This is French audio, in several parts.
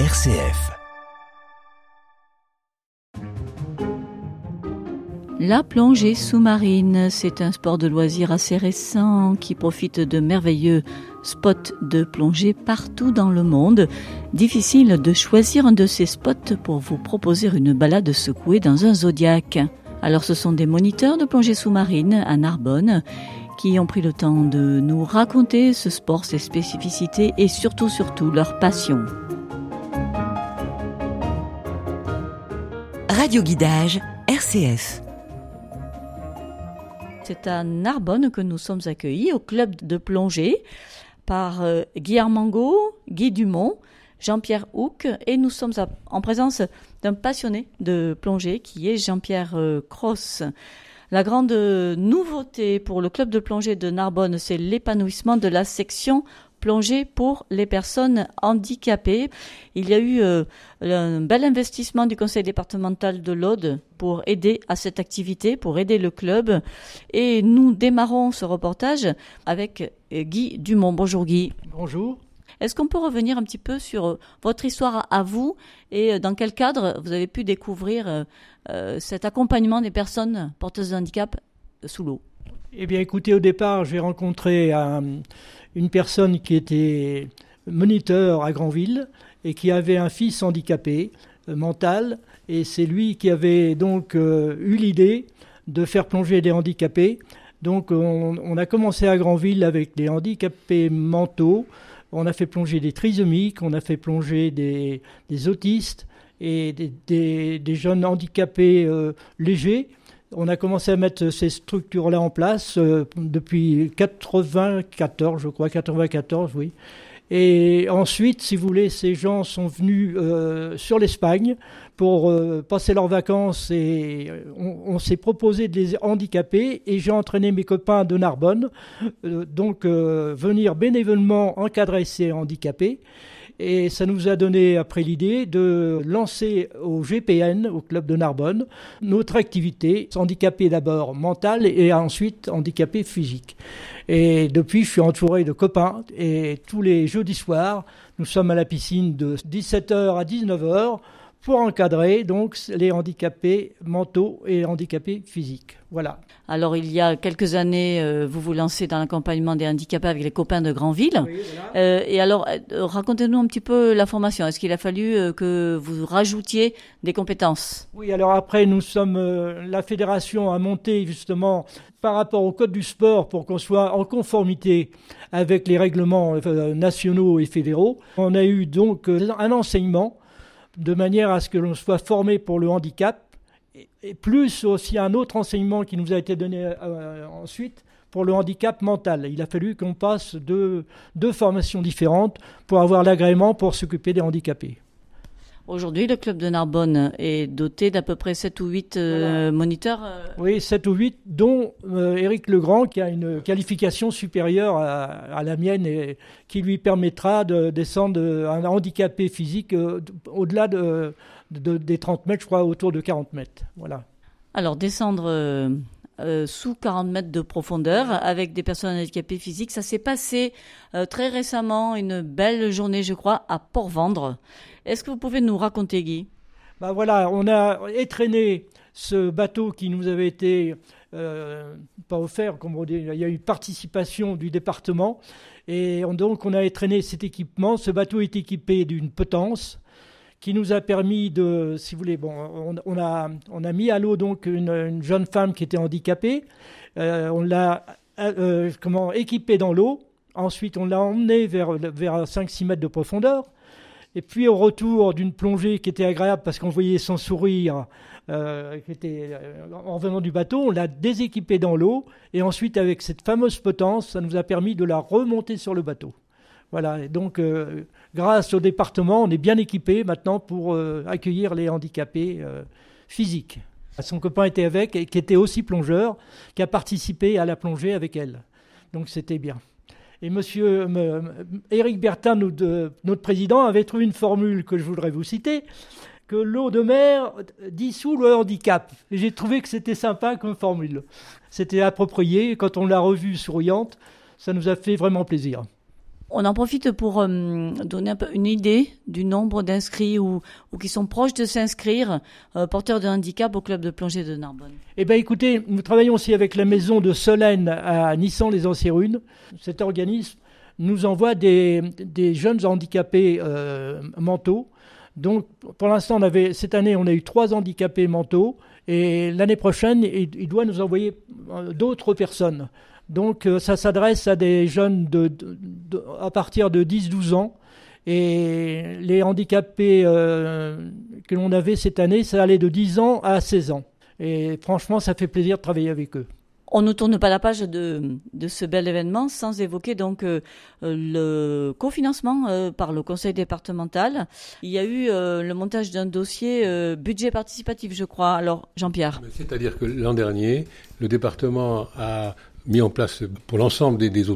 RCF. La plongée sous-marine, c'est un sport de loisir assez récent qui profite de merveilleux spots de plongée partout dans le monde. Difficile de choisir un de ces spots pour vous proposer une balade secouée dans un zodiaque. Alors ce sont des moniteurs de plongée sous-marine à Narbonne qui ont pris le temps de nous raconter ce sport, ses spécificités et surtout, surtout leur passion. Radio Guidage, RCF. C'est à Narbonne que nous sommes accueillis au club de plongée par euh, Guy Armango, Guy Dumont, Jean-Pierre Houck et nous sommes en présence d'un passionné de plongée qui est Jean-Pierre euh, Cross. La grande nouveauté pour le club de plongée de Narbonne, c'est l'épanouissement de la section plongée pour les personnes handicapées. Il y a eu euh, un bel investissement du conseil départemental de l'Aude pour aider à cette activité, pour aider le club. Et nous démarrons ce reportage avec euh, Guy Dumont. Bonjour Guy. Bonjour. Est-ce qu'on peut revenir un petit peu sur euh, votre histoire à vous et dans quel cadre vous avez pu découvrir cet accompagnement des personnes porteuses de handicap sous l'eau? Eh bien écoutez, au départ, j'ai rencontré un, une personne qui était moniteur à Granville et qui avait un fils handicapé euh, mental. Et c'est lui qui avait donc euh, eu l'idée de faire plonger des handicapés. Donc on, a commencé à Granville avec des handicapés mentaux. On a fait plonger des trisomiques, on a fait plonger des, autistes et des, jeunes handicapés euh, légers. On a commencé à mettre ces structures-là en place euh, depuis 94, je crois, 94, oui. Et ensuite, si vous voulez, ces gens sont venus euh, sur l'Espagne pour euh, passer leurs vacances et on, s'est proposé de les handicaper et j'ai entraîné mes copains de Narbonne, donc venir bénévolement encadrer ces handicapés. Et ça nous a donné après l'idée de lancer au GPN, au club de Narbonne, notre activité, handicapé d'abord mental et ensuite handicapé physique. Et depuis, je suis entouré de copains et tous les jeudis soirs, nous sommes à la piscine de 17h à 19h pour encadrer donc les handicapés mentaux et handicapés physiques. Voilà. Alors il y a quelques années, euh, vous vous lancez dans l'accompagnement des handicapés avec les copains de Grandville. Oui, euh, et alors, euh, racontez-nous un petit peu la formation. Est-ce qu'il a fallu que vous rajoutiez des compétences? Oui, alors après, nous sommes la fédération a monté justement par rapport au code du sport pour qu'on soit en conformité avec les règlements nationaux et fédéraux. On a eu donc un enseignement de manière à ce que l'on soit formé pour le handicap, et plus aussi un autre enseignement qui nous a été donné euh, ensuite pour le handicap mental. Il a fallu qu'on passe deux formations différentes pour avoir l'agrément pour s'occuper des handicapés. Aujourd'hui, le club de Narbonne est doté d'à peu près 7 ou 8 euh, moniteurs. Euh. Oui, 7 ou 8, dont euh, Éric Legrand, qui a une qualification supérieure à, la mienne et qui lui permettra de descendre un handicapé physique au-delà de, des 30 mètres, je crois, autour de 40 mètres. Voilà. Alors, descendre sous 40 mètres de profondeur avec des personnes handicapées physiques. Ça s'est passé très récemment, une belle journée, je crois, à Port-Vendre. Est-ce que vous pouvez nous raconter, Guy? Bah voilà, on a étraîné ce bateau qui nous avait été euh, pas offert, on il y a eu participation du département, et donc on a étraîné cet équipement. Ce bateau est équipé d'une potence qui nous a permis de, si vous voulez, bon, on, a, on a mis à l'eau donc une, jeune femme qui était handicapée. Euh, on l'a euh, comment équipée dans l'eau. Ensuite, on l'a emmenée vers, vers 5-6 mètres de profondeur. Et puis au retour d'une plongée qui était agréable parce qu'on voyait son sourire euh, euh, en venant du bateau, on l'a déséquipée dans l'eau et ensuite avec cette fameuse potence, ça nous a permis de la remonter sur le bateau. Voilà, et donc euh, grâce au département, on est bien équipé maintenant pour accueillir les handicapés physiques. Son copain était avec et qui était aussi plongeur, qui a participé à la plongée avec elle. Donc c'était bien. Et monsieur Éric Bertin, notre président, avait trouvé une formule que je voudrais vous citer que l'eau de mer dissout le handicap. Et j'ai trouvé que c'était sympa comme formule. C'était approprié. Quand on l'a revue souriante, ça nous a fait vraiment plaisir. On en profite pour euh, donner une idée du nombre d'inscrits ou, qui sont proches de s'inscrire, euh, porteurs de handicap au club de plongée de Narbonne. Eh bien écoutez, nous travaillons aussi avec la maison de Solène à Nissan-les-Anciens-Runes. Cet organisme nous envoie des, jeunes handicapés euh, mentaux. Donc pour l'instant, cette année, on a eu trois handicapés mentaux et l'année prochaine, il, doit nous envoyer d'autres personnes. Donc euh, ça s'adresse à des jeunes de, de, de, à partir de 10-12 ans. Et les handicapés euh, que l'on avait cette année, ça allait de 10 ans à 16 ans. Et franchement, ça fait plaisir de travailler avec eux. On ne tourne pas la page de, de ce bel événement sans évoquer donc euh, le cofinancement euh, par le conseil départemental. Il y a eu euh, le montage d'un dossier euh, budget participatif, je crois. Alors, Jean-Pierre. C'est-à-dire que l'an dernier, le département a mis en place pour l'ensemble des, des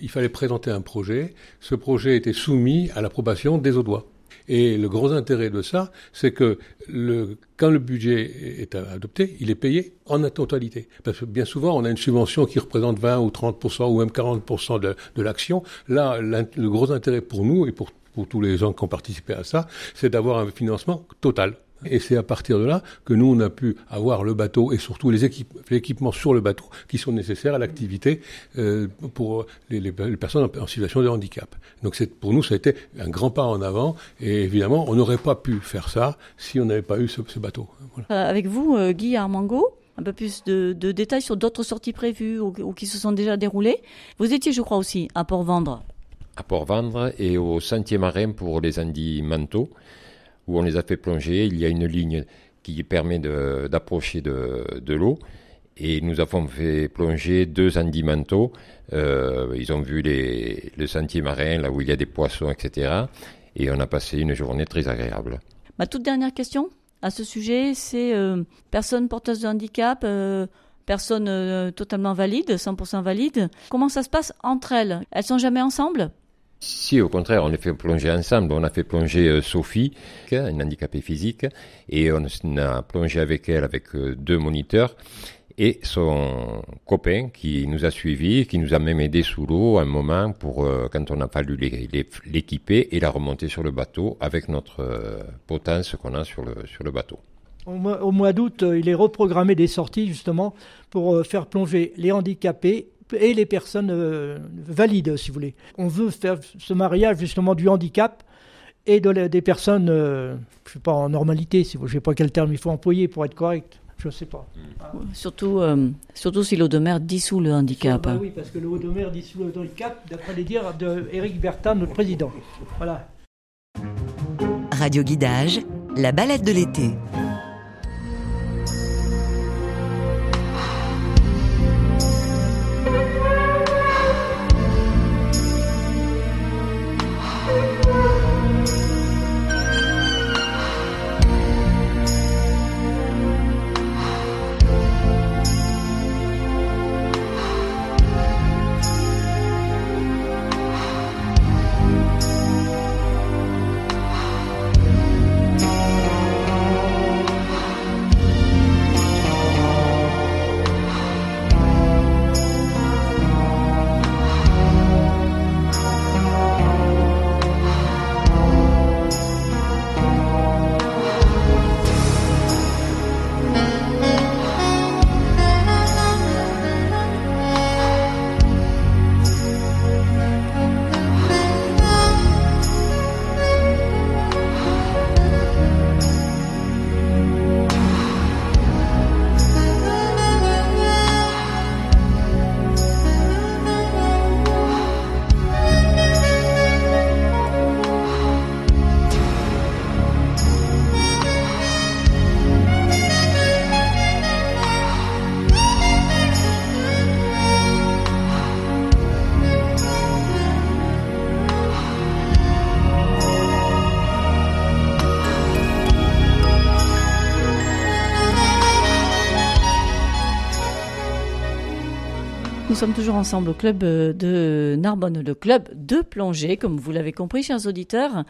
il fallait présenter un projet. Ce projet était soumis à l'approbation des Audois. Et le gros intérêt de ça, c'est que le, quand le budget est adopté, il est payé en totalité. Parce que bien souvent, on a une subvention qui représente 20 ou 30% ou même 40 de, de l'action. Là, le gros intérêt pour nous et pour tous les gens qui ont participé à ça, c'est d'avoir un financement total. Et c'est à partir de là que nous, on a pu avoir le bateau et surtout les équipes, l'équipement sur le bateau qui sont nécessaires à l'activité euh, pour les, les, les, personnes en, en, situation de handicap. Donc c'est, pour nous, ça a été un grand pas en avant. Et évidemment, on n'aurait pas pu faire ça si on n'avait pas eu ce, ce bateau. Voilà. Euh, avec vous, euh, Guy Armango un peu plus de, de détails sur d'autres sorties prévues ou, ou, qui se sont déjà déroulées. Vous étiez, je crois, aussi à Port-Vendre. À Port-Vendre et au Sentier Marin pour les Andis Manteaux où on les a fait plonger. Il y a une ligne qui permet d'approcher de, de, l'eau. Et nous avons fait plonger deux andimanteaux. Euh, ils ont vu les, le sentier marin, là où il y a des poissons, etc. Et on a passé une journée très agréable. Ma toute dernière question à ce sujet, c'est euh, personnes porteuses de handicap, euh, personnes euh, totalement valides, 100% valides. Comment ça se passe entre elles? Elles sont jamais ensemble? Si, au contraire, on les fait plonger ensemble. On a fait plonger euh, Sophie, une handicapée physique, et on a plongé avec elle avec euh, deux moniteurs et son copain qui nous a suivis, qui nous a même aidé sous l'eau un moment pour euh, quand on a fallu l'équiper et la remonter sur le bateau avec notre potence qu'on a sur le, sur le bateau. Au mois, d'août, il est reprogrammé des sorties justement pour faire plonger les handicapés et les personnes euh, valides, si vous voulez. On veut faire ce mariage justement du handicap et de la, des personnes, euh, je ne sais pas, en normalité, si vous, je ne sais pas quel terme il faut employer pour être correct. Je ne sais pas. Ah. Surtout, euh, surtout si l'eau de mer dissout le handicap. Bah oui, parce que l'eau de mer dissout le handicap, d'après les dires d'Éric Bertin, notre président. Voilà. Radio Guidage, la balade de l'été. Nous sommes toujours ensemble au club de Narbonne, le club de plongée, comme vous l'avez compris, chers auditeurs.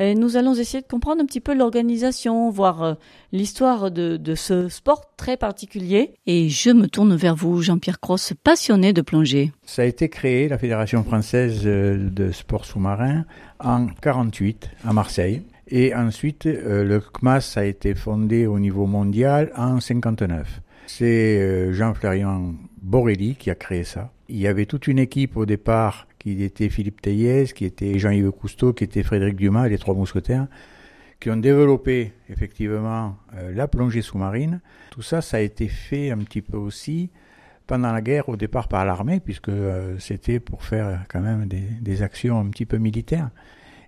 Nous allons essayer de comprendre un petit peu l'organisation, voir euh, l'histoire de, ce sport très particulier. Et je me tourne vers vous, Jean-Pierre Cross, passionné de plongée. Ça a été créé, la Fédération française euh, de sport sous-marin, en 48 à Marseille. Et ensuite, euh, le CMAS a été fondé au niveau mondial en 59. C'est Jean Florian Borelli qui a créé ça. Il y avait toute une équipe au départ qui était Philippe Théiez, qui était Jean-Yves Cousteau, qui était Frédéric Dumas, les trois mousquetaires, qui ont développé effectivement euh, la plongée sous-marine. Tout ça, ça a été fait un petit peu aussi pendant la guerre au départ par l'armée, puisque euh, c'était pour faire quand même des, actions un petit peu militaires.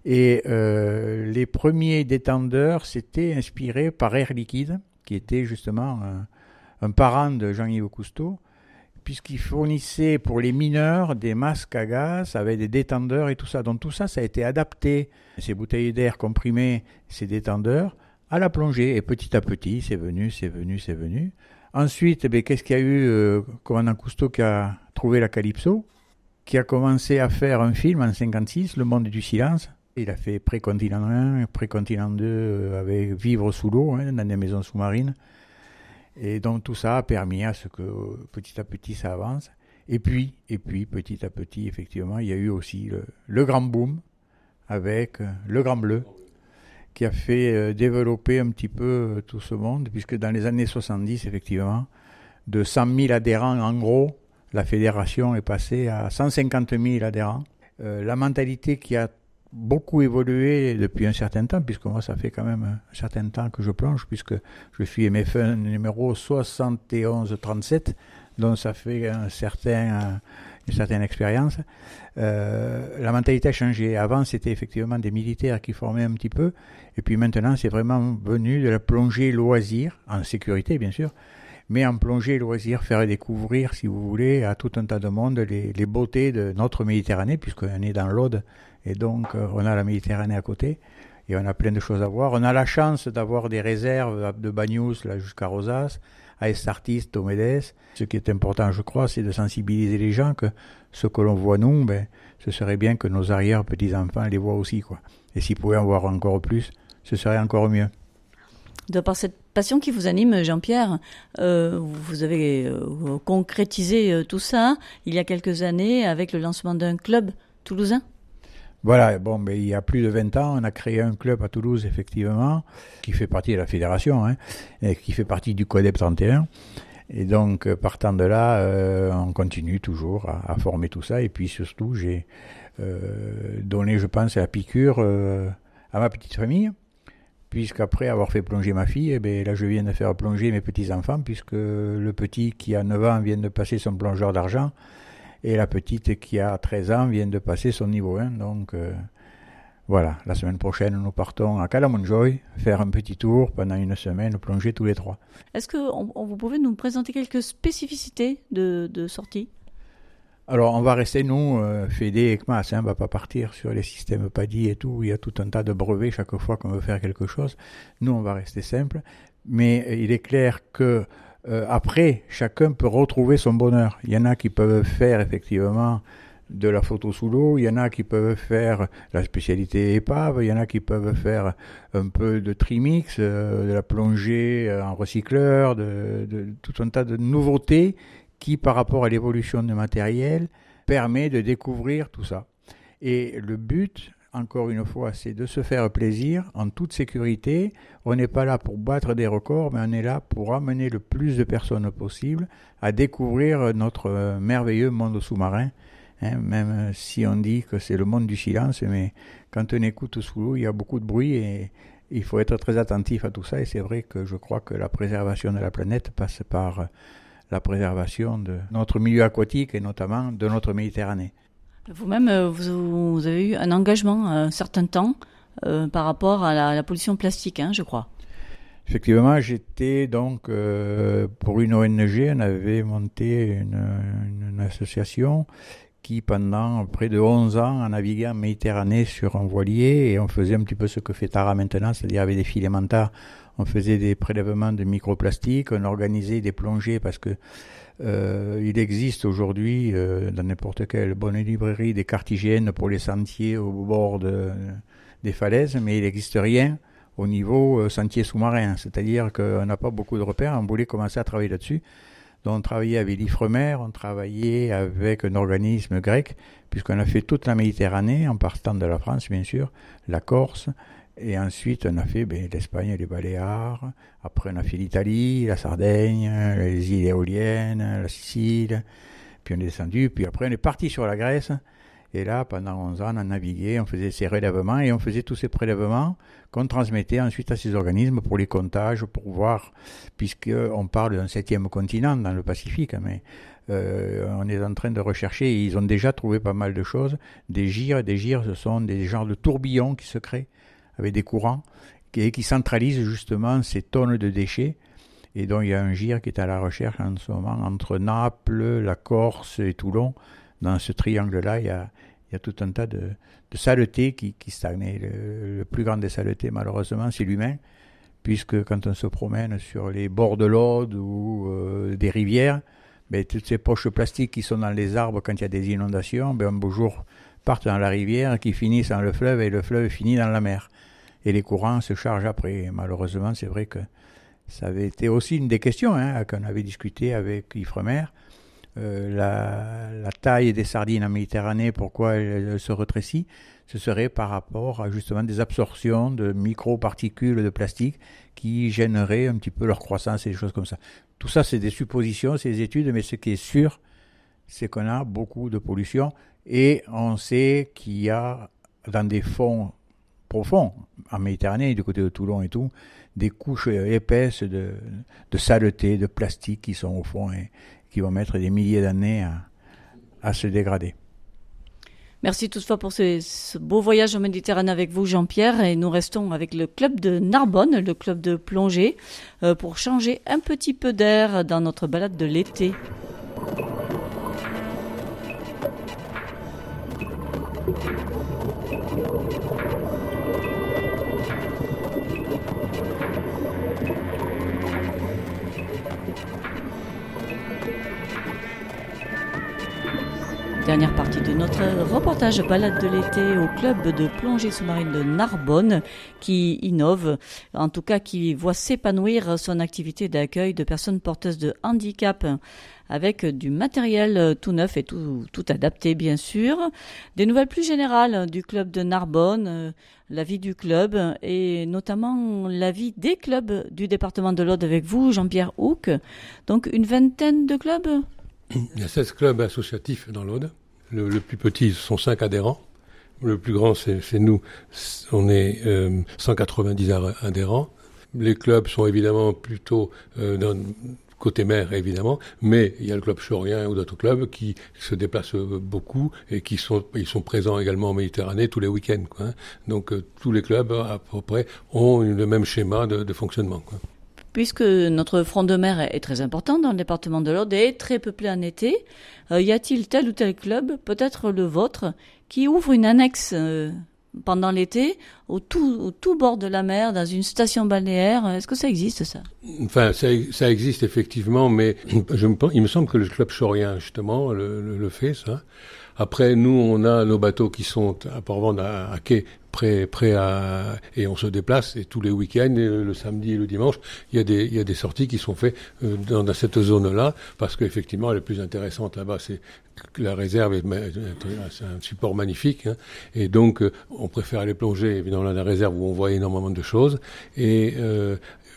Et euh, les premiers détendeurs s'étaient inspirés par Air Liquide, qui était justement un parent de Jean-Yves Cousteau, puisqu'il fournissait pour les mineurs des masques à gaz avec des détendeurs et tout ça. Donc tout ça, ça a été adapté, ces bouteilles d'air comprimées, ces détendeurs, à la plongée. Et petit à petit, c'est venu, c'est venu, c'est venu. Ensuite, eh qu'est-ce qu'il y a eu euh, Commandant Cousteau qui a trouvé la Calypso, qui a commencé à faire un film en 56, Le Monde du silence. Il a fait Précontinent 1, Précontinent 2 euh, avec Vivre sous l'eau, hein, dans des maisons sous-marines. Et donc tout ça a permis à ce que petit à petit ça avance. Et puis, et puis petit à petit, effectivement, il y a eu aussi le, grand boom avec euh, le grand bleu qui a fait euh, développer un petit peu euh, tout ce monde, puisque dans les années 70, effectivement, de 100 000 adhérents en gros, la fédération est passée à 150 000 adhérents. la mentalité qui a beaucoup évolué depuis un certain temps, puisque moi, ça fait quand même un certain temps que je plonge, puisque je suis MF1 numéro 7137, donc ça fait un certain, une certaine expérience. Euh, la mentalité a changé. Avant, c'était effectivement des militaires qui formaient un petit peu, et puis maintenant, c'est vraiment venu de la plongée loisir, en sécurité bien sûr, mais en plongée loisir, faire découvrir, si vous voulez, à tout un tas de monde les, les beautés de notre Méditerranée, puisqu'on est dans l'Aude, et donc, euh, on a la Méditerranée à côté et on a plein de choses à voir. On a la chance d'avoir des réserves de Bagnous là jusqu'à Rosas, à Estartis, Tomedes. Ce qui est important, je crois, c'est de sensibiliser les gens que ce que l'on voit nous, ben, ce serait bien que nos arrière petits-enfants les voient aussi. Quoi. Et s'ils pouvaient en voir encore plus, ce serait encore mieux. De par cette passion qui vous anime, Jean-Pierre, euh, vous avez euh, concrétisé tout ça il y a quelques années avec le lancement d'un club toulousain? Voilà, bon, mais il y a plus de 20 ans, on a créé un club à Toulouse, effectivement, qui fait partie de la fédération, hein, et qui fait partie du CODEP 31. Et donc, euh, partant de là, euh, on continue toujours à, former tout ça. Et puis surtout, j'ai euh, donné, je pense, la piqûre à ma petite famille, puisqu'après avoir fait plonger ma fille, eh bien, là, je viens de faire plonger mes petits-enfants, puisque le petit qui a 9 ans vient de passer son plongeur d'argent. Et la petite qui a 13 ans vient de passer son niveau 1. Donc euh, voilà, la semaine prochaine, nous partons à Calamonjoy faire un petit tour pendant une semaine, plonger tous les trois. Est-ce que vous pouvez nous présenter quelques spécificités de, de sortie? Alors, on va rester, nous, euh, Fédé et CMAS, hein, on ne va pas partir sur les systèmes PADI et tout, il y a tout un tas de brevets chaque fois qu'on veut faire quelque chose. Nous, on va rester simple, mais il est clair que euh, après, chacun peut retrouver son bonheur. Il y en a qui peuvent faire effectivement de la photo sous l'eau, il y en a qui peuvent faire la spécialité épave, il y en a qui peuvent faire un peu de trimix, euh, de la plongée en recycleur, de, tout un tas de nouveautés qui, par rapport à l'évolution du matériel, permet de découvrir tout ça. Et le but, encore une fois, c'est de se faire plaisir en toute sécurité. On n'est pas là pour battre des records, mais on est là pour amener le plus de personnes possible à découvrir notre euh, merveilleux monde sous-marin. Hein, même si on dit que c'est le monde du silence, mais quand on écoute sous l'eau, il y a beaucoup de bruit et il faut être très attentif à tout ça. Et c'est vrai que je crois que la préservation de la planète passe par la préservation de notre milieu aquatique et notamment de notre Méditerranée. Vous-même, euh, vous, avez eu un engagement un certain temps euh, par rapport à la, pollution plastique, hein, je crois. Effectivement, j'étais donc euh, pour une ONG, on avait monté une, association qui pendant près de 11 ans a navigué en Méditerranée sur un voilier et on faisait un petit peu ce que fait Tara maintenant, c'est-à-dire avec des filamentaires, on faisait des prélèvements de microplastiques, on organisait des plongées parce que euh, il existe aujourd'hui euh, dans n'importe quelle bonne librairie des cartes pour les sentiers au bord de, des falaises, mais il n'existe rien au niveau euh, sentier sous-marin, c'est-à-dire qu'on n'a pas beaucoup de repères, on voulait commencer à travailler là-dessus. On travaillait avec l'Ifremer, on travaillait avec un organisme grec, puisqu'on a fait toute la Méditerranée, en partant de la France, bien sûr, la Corse, et ensuite on a fait ben, l'Espagne les Baléares, après on a fait l'Italie, la Sardaigne, les îles éoliennes, la Sicile, puis on est descendu, puis après on est parti sur la Grèce, et là, pendant 11 ans, on a navigué, on faisait ces relèvements et on faisait tous ces prélèvements qu'on transmettait ensuite à ces organismes pour les comptages, pour voir, puisqu'on parle d'un septième continent dans le Pacifique, mais euh, on est en train de rechercher, ils ont déjà trouvé pas mal de choses, des gires, des gires, ce sont des genres de tourbillons qui se créent avec des courants et qui centralisent justement ces tonnes de déchets. Et donc il y a un gire qui est à la recherche en ce moment entre Naples, la Corse et Toulon. Dans ce triangle-là, il y a, tout un tas de, de saletés qui, qui. Le, plus grand des saletés, malheureusement, c'est l'humain, puisque quand on se promène sur les bords de l'Aude ou euh, des rivières, ben, toutes ces poches plastiques qui sont dans les arbres quand il y a des inondations, ben, un beau jour partent dans la rivière, qui finissent dans le fleuve, et le fleuve finit dans la mer. Et les courants se chargent après. malheureusement, c'est vrai que ça avait été aussi une des questions hein, qu'on avait discuté avec Ifremer. Euh, la, taille des sardines en Méditerranée, pourquoi elle, se rétrécit, ce serait par rapport à justement des absorptions de microparticules de plastique qui gêneraient un petit peu leur croissance et des choses comme ça. Tout ça, c'est des suppositions, c'est des études, mais ce qui est sûr, c'est qu'on a beaucoup de pollution et on sait qu'il y a dans des fonds profonds, en Méditerranée, du côté de Toulon et tout, des couches épaisses de, de saleté, de plastique qui sont au fond et, qui vont mettre des milliers d'années à, se dégrader. Merci toutefois pour ce, beau voyage en Méditerranée avec vous, Jean-Pierre. Et nous restons avec le club de Narbonne, le club de plongée, euh, pour changer un petit peu d'air dans notre balade de l'été. Dernière partie de notre reportage balade de l'été au club de plongée sous-marine de Narbonne qui innove, en tout cas qui voit s'épanouir son activité d'accueil de personnes porteuses de handicap avec du matériel tout neuf et tout, adapté bien sûr. Des nouvelles plus générales du club de Narbonne, la vie du club et notamment la vie des clubs du département de l'Aude avec vous, Jean-Pierre Houck. Donc une vingtaine de clubs il y a 16 clubs associatifs dans l'Aude. Le, plus petit sont 5 adhérents. Le plus grand, c'est nous. On est 190 euh, adhérents. Les clubs sont évidemment plutôt euh, côté mer, évidemment, mais il y a le club chorien ou d'autres clubs qui se déplacent beaucoup et qui sont, ils sont présents également en Méditerranée tous les week-ends. Hein. Donc euh, tous les clubs, à peu près, ont le même schéma de, fonctionnement. Puisque notre front de mer est très important dans le département de l'Aude et très peuplé en été, euh, y a-t-il tel ou tel club, peut-être le vôtre, qui ouvre une annexe euh, pendant l'été au tout, bord de la mer, dans une station balnéaire? Est-ce que ça existe ça? Enfin, ça, existe effectivement, mais je me, il me semble que le club chorien justement le, le, fait ça. Après, nous, on a nos bateaux qui sont à Port-Vendre à, à quai prêt, prêt à, et on se déplace, et tous les week-ends, le samedi et le dimanche, il y a des, il y a des sorties qui sont faites euh, dans, dans cette zone-là, parce qu'effectivement, elle est plus intéressante là-bas, c'est la réserve est, un support magnifique, hein, et donc euh, on préfère aller plonger évidemment dans la réserve où on voit énormément de choses, et euh,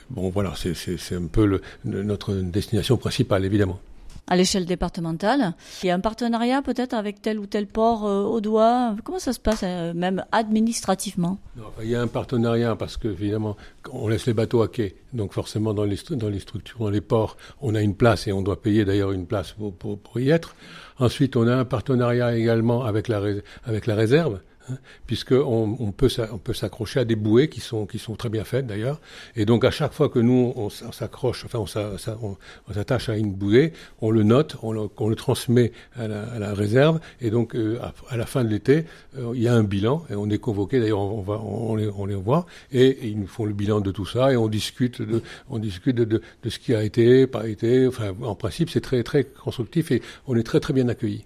bon voilà, c'est un peu le, notre destination principale évidemment à l'échelle départementale. Il y a un partenariat peut-être avec tel ou tel port euh, au doigt. Comment ça se passe, euh, même administrativement? Il y a un partenariat parce que évidemment, on laisse les bateaux à quai, donc forcément dans les, dans les structures, dans les ports, on a une place et on doit payer d'ailleurs une place pour, pour, y être. Ensuite, on a un partenariat également avec la, avec la réserve. Hein, puisqu'on on peut, on peut s'accrocher à des bouées qui sont, qui sont très bien faites d'ailleurs. Et donc à chaque fois que nous, on, s'accroche, enfin on s'attache à une bouée, on le note, on le, transmet à la, réserve, et donc euh, à, la fin de l'été, euh, il y a un bilan, et on est convoqué, d'ailleurs on, va, on, les, on les voit, et, ils nous font le bilan de tout ça, et on discute de, on discute de, de, ce qui a été, pas été, enfin en principe c'est très très constructif, et on est très très bien accueillis.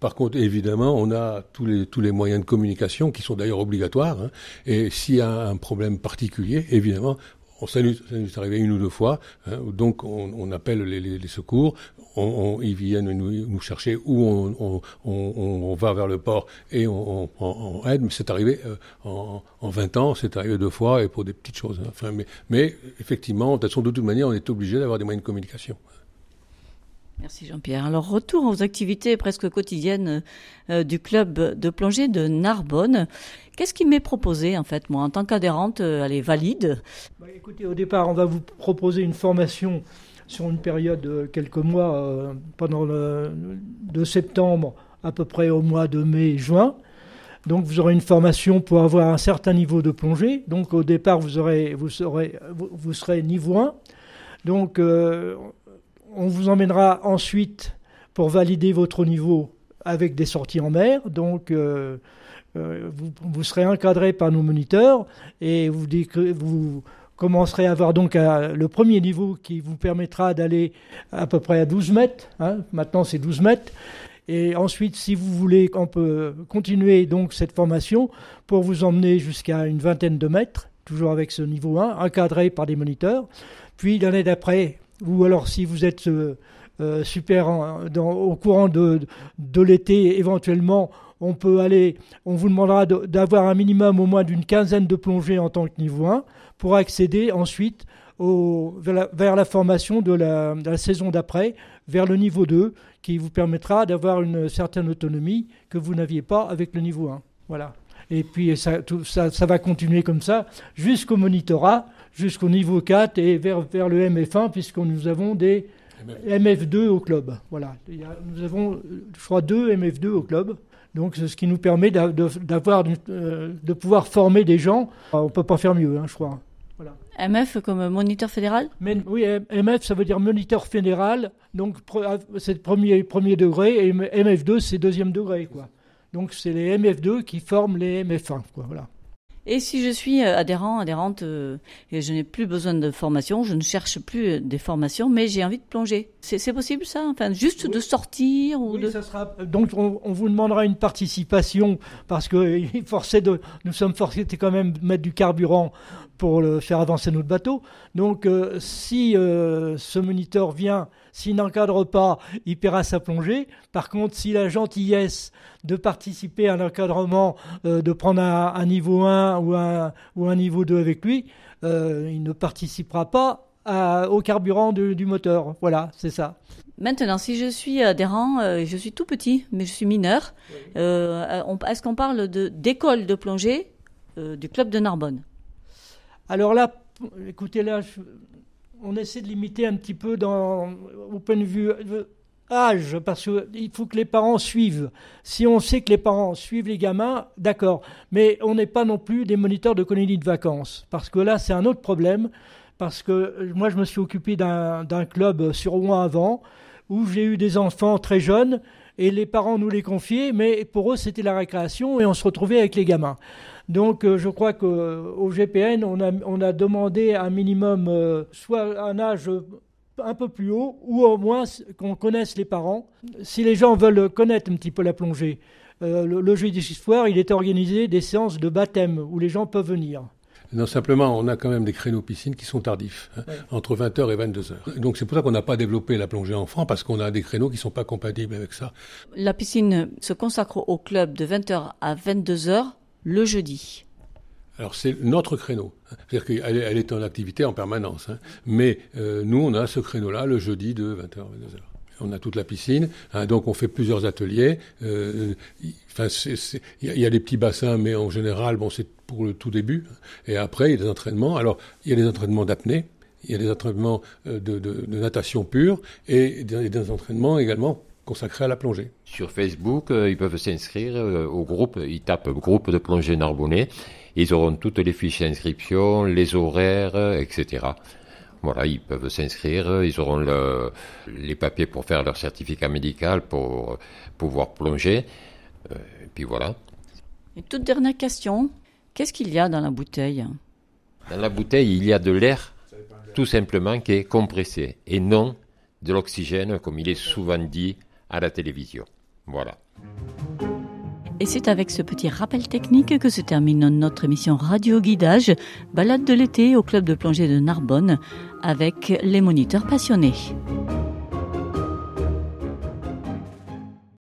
Par contre, évidemment, on a tous les, moyens de communication qui sont d'ailleurs obligatoires. Hein. et s'il y a un problème particulier, évidemment, on, ça, nous, est arrivé une ou deux fois, hein, donc on, appelle les, secours, on, ils viennent nous, chercher ou on, va vers le port et on, aide, mais c'est arrivé euh, en, en, 20 ans, c'est arrivé deux fois et pour des petites choses. Hein. Enfin, mais, mais effectivement, de toute manière, on est obligé d'avoir des moyens de communication. Merci Jean-Pierre. Alors retour aux activités presque quotidiennes euh, du club de plongée de Narbonne. Qu'est-ce qui m'est proposé en fait moi en tant qu'adhérente euh, Elle est valide. Bah, écoutez, au départ, on va vous proposer une formation sur une période de quelques mois euh, pendant le, de septembre à peu près au mois de mai-juin. Donc vous aurez une formation pour avoir un certain niveau de plongée. Donc au départ, vous, aurez, serez, vous, serez niveau 1. Donc on vous emmènera ensuite pour valider votre niveau avec des sorties en mer. Donc, euh, euh, vous, serez encadré par nos moniteurs et vous, commencerez à avoir donc le premier niveau qui vous permettra d'aller à peu près à 12 mètres. Hein. Maintenant, c'est 12 mètres. Et ensuite, si vous voulez, on peut continuer donc cette formation pour vous emmener jusqu'à une vingtaine de mètres, toujours avec ce niveau 1, encadré par des moniteurs. Puis l'année d'après, ou alors si vous êtes euh, euh, super au courant de, de l'été, éventuellement, on peut aller, on vous demandera d'avoir un minimum au moins d'une quinzaine de plongées en tant que niveau 1 pour accéder ensuite au, vers, la, formation de la, saison d'après, vers le niveau 2, qui vous permettra d'avoir une certaine autonomie que vous n'aviez pas avec le niveau 1. Voilà. Et puis ça va continuer comme ça jusqu'au monitorat jusqu'au niveau 4 et vers, vers le MF1, puisque nous avons des MF2 au club. Voilà. nous avons, je crois, deux MF2 au club. Donc, c'est ce qui nous permet d'avoir, euh, de, pouvoir former des gens. On ne peut pas faire mieux, hein, je crois. Voilà. MF comme moniteur fédéral? Oui, MF, ça veut dire moniteur fédéral. Donc, ah, c'est premier, premier degré. Et MF2, c'est deuxième degré. Quoi. Donc, c'est les MF2 qui forment les MF1. Quoi, voilà. Et si je suis euh, adhérent, adhérente, euh, et je n'ai plus besoin de formation, je ne cherche plus euh, des formations, mais j'ai envie de plonger. C'est possible ça? Enfin, juste de sortir ou oui, ça sera. Donc, on, vous demandera une participation parce que de, nous sommes forcés de quand même mettre du carburant pour le, faire avancer notre bateau. Donc, si ce moniteur vient s'il n'encadre pas, il paiera sa plongée. Par contre, s'il a gentillesse de participer à l'encadrement, euh, de prendre un, niveau 1 ou un, ou un niveau 2 avec lui, euh, il ne participera pas au carburant du moteur. Voilà, c'est ça. Maintenant, si je suis adhérent, euh, je suis tout petit, mais je suis mineur, est-ce qu'on parle d'école de plongée du club de Narbonne? Alors là, écoutez, là, on essaie de limiter un petit peu dans, au point de vue euh, âge, parce qu'il faut que les parents suivent. Si on sait que les parents suivent les gamins, d'accord, mais on n'est pas non plus des moniteurs de colonies de vacances, parce que là, c'est un autre problème, parce que euh, moi, je me suis occupé d'un club sur Rouen avant, où j'ai eu des enfants très jeunes, et les parents nous les confiaient, mais pour eux, c'était la récréation, et on se retrouvait avec les gamins. Donc euh, je crois qu'au GPN, on a, on a demandé un minimum, euh, soit un âge un peu plus haut, ou au moins qu'on connaisse les parents. Si les gens veulent connaître un petit peu la plongée, euh, le, jeudi soir, il est organisé des séances de baptême où les gens peuvent venir. Non, simplement, on a quand même des créneaux piscines qui sont tardifs, hein, entre 20h et 22h. Donc c'est pour ça qu'on n'a pas développé la plongée enfant, parce qu'on a des créneaux qui ne sont pas compatibles avec ça. La piscine se consacre au club de 20h à 22h le jeudi. Alors c'est notre créneau, c'est-à-dire qu'elle elle est en activité en permanence, hein. mais euh, nous on a ce créneau-là le jeudi de 20h à 22h. On a toute la piscine, hein, donc on fait plusieurs ateliers. Euh, il y, a des petits bassins, mais en général, bon, c'est pour le tout début. Et après, il y a des entraînements. Alors, il y a des entraînements d'apnée, il y a des entraînements euh, de, natation pure et des, des entraînements également consacrés à la plongée. Sur Facebook, ils peuvent s'inscrire au groupe, ils tapent groupe de plongée Narbonnais, ils auront toutes les fiches d'inscription, les horaires, etc. Voilà, ils peuvent s'inscrire, ils auront le, les papiers pour faire leur certificat médical pour pouvoir plonger. et puis voilà. Une toute dernière question. Qu'est-ce qu'il y a dans la bouteille? Dans la bouteille, il y a de l'air, tout simplement, qui est compressé, et non de l'oxygène, comme il est souvent dit à la télévision. Voilà. Et c'est avec ce petit rappel technique que se termine notre émission Radio Guidage, balade de l'été au club de plongée de Narbonne, avec les moniteurs passionnés.